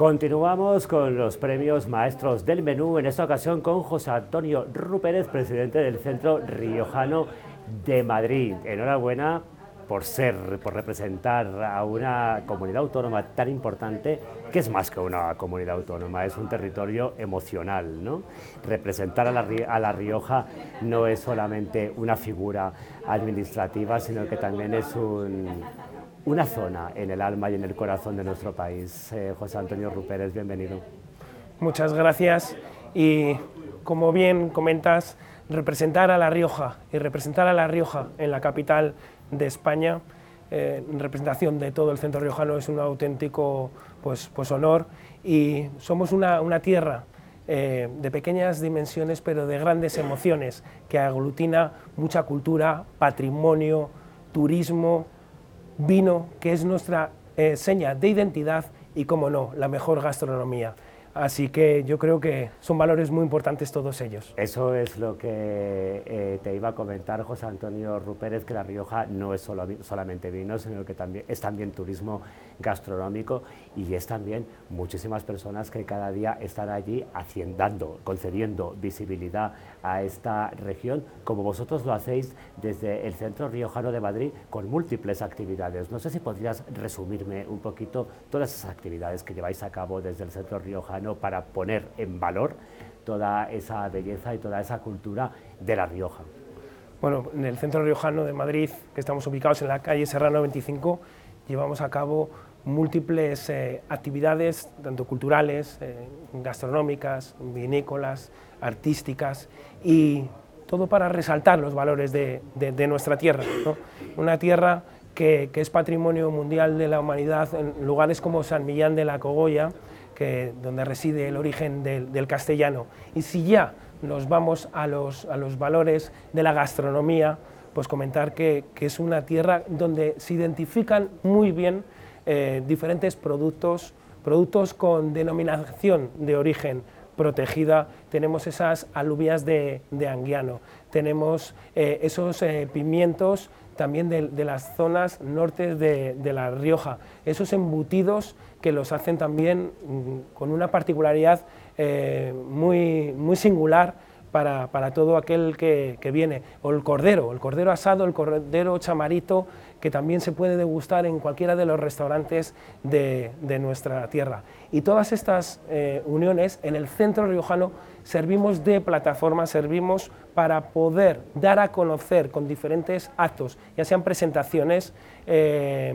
Continuamos con los premios maestros del menú, en esta ocasión con José Antonio Rupérez, presidente del Centro Riojano de Madrid. Enhorabuena por ser, por representar a una comunidad autónoma tan importante, que es más que una comunidad autónoma, es un territorio emocional. ¿no? Representar a la, a la Rioja no es solamente una figura administrativa, sino que también es un, una zona en el alma y en el corazón de nuestro país. Eh, José Antonio Rupérez, bienvenido. Muchas gracias y como bien comentas, representar a La Rioja y representar a La Rioja en la capital de España, eh, en representación de todo el centro riojano, es un auténtico pues, pues honor y somos una, una tierra eh, de pequeñas dimensiones pero de grandes emociones que aglutina mucha cultura, patrimonio, turismo, vino, que es nuestra eh, seña de identidad y, como no, la mejor gastronomía. Así que yo creo que son valores muy importantes todos ellos. Eso es lo que eh, te iba a comentar José Antonio Rupérez, que La Rioja no es solo, solamente vino, sino que también, es también turismo gastronómico y es también muchísimas personas que cada día están allí haciendo, concediendo visibilidad a esta región, como vosotros lo hacéis desde el Centro Riojano de Madrid con múltiples actividades. No sé si podrías resumirme un poquito todas esas actividades que lleváis a cabo desde el Centro Riojano para poner en valor toda esa belleza y toda esa cultura de La Rioja. Bueno, en el centro riojano de Madrid, que estamos ubicados en la calle Serrano 25, llevamos a cabo múltiples eh, actividades, tanto culturales, eh, gastronómicas, vinícolas, artísticas, y todo para resaltar los valores de, nuestra tierra. Una tierra que, que, es patrimonio mundial de la humanidad en lugares como San Millán de la Cogolla, donde reside el origen del, castellano. Y si ya nos vamos a los, a los valores de la gastronomía, pues comentar que, es una tierra donde se identifican muy bien eh, diferentes productos, productos con denominación de origen protegida, tenemos esas alubias de, Anguiano, tenemos eh, esos eh, pimientos también de, las zonas norte de, La Rioja, esos embutidos que los hacen también mm, con una particularidad eh, muy, muy singular para, todo aquel que, viene. O el cordero, el cordero asado, el cordero chamarito, que también se puede degustar en cualquiera de los restaurantes de, nuestra tierra. Y todas estas eh, uniones en el centro riojano servimos de plataforma, servimos para poder dar a conocer con diferentes actos, ya sean presentaciones eh,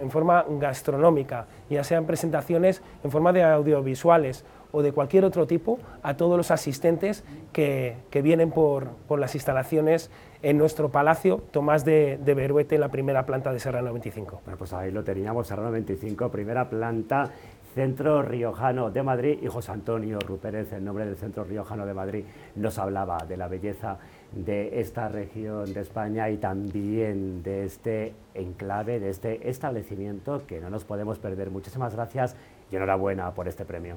en forma gastronómica, ya sean presentaciones en forma de audiovisuales o de cualquier otro tipo, a todos los asistentes que, vienen por, las instalaciones en nuestro palacio Tomás de, Beruete, en la primera planta de Serrano 25. Bueno, pues ahí lo teníamos, Serrano 25, primera planta Centro Riojano de Madrid y José Antonio Rupérez, en nombre del Centro Riojano de Madrid, nos hablaba de la belleza de esta región de España y también de este enclave, de este establecimiento que no nos podemos perder. Muchísimas gracias y enhorabuena por este premio.